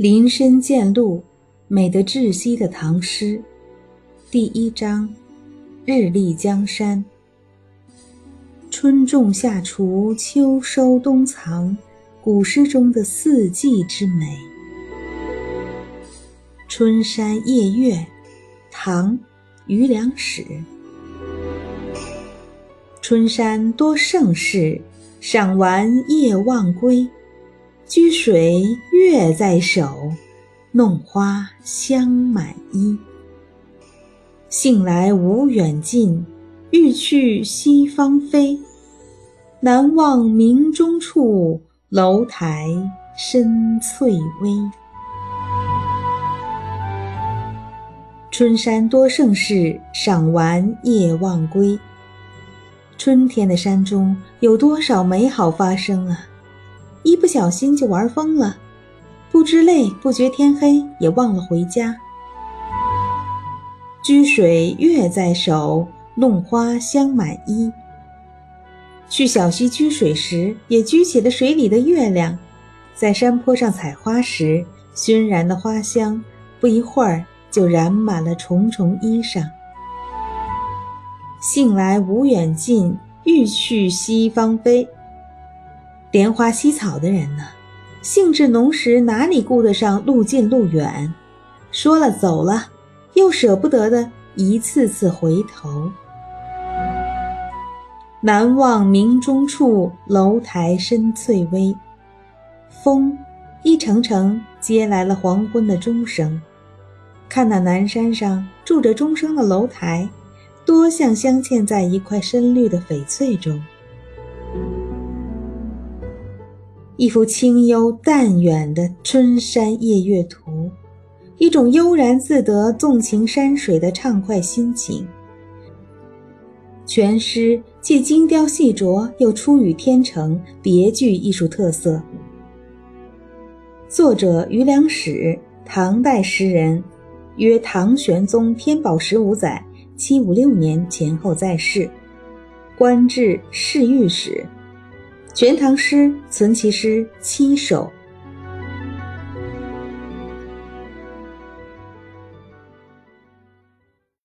林深见鹿，美得窒息的唐诗，第一章：日丽江山。春种夏锄，秋收冬藏，古诗中的四季之美。春山夜月，唐·余良史。春山多胜事，赏玩夜忘归。居水月在手，弄花香满衣。兴来无远近，欲去西方飞。南望明中处，楼台深翠微。春山多胜事，赏玩夜忘归。春天的山中有多少美好发生啊！一不小心就玩疯了，不知累不觉天黑，也忘了回家。掬水月在手，弄花香满衣。去小溪掬水时，也掬起了水里的月亮。在山坡上采花时，熏然的花香，不一会儿就染满了重重衣裳。兴来无远近，欲去西方飞。莲花溪草的人呢，兴致浓时哪里顾得上路近路远？说了走了，又舍不得的一次次回头。难忘明中处，楼台深翠微。风一程程接来了黄昏的钟声。看那南山上住着钟声的楼台，多像镶嵌在一块深绿的翡翠中。一幅清幽淡远的春山夜月图，一种悠然自得、纵情山水的畅快心情。全诗既精雕细琢，又出语天成，别具艺术特色。作者余良史，唐代诗人，约唐玄宗天宝十五载（七五六年）前后在世，官至侍御史。《全唐诗》存其诗七首。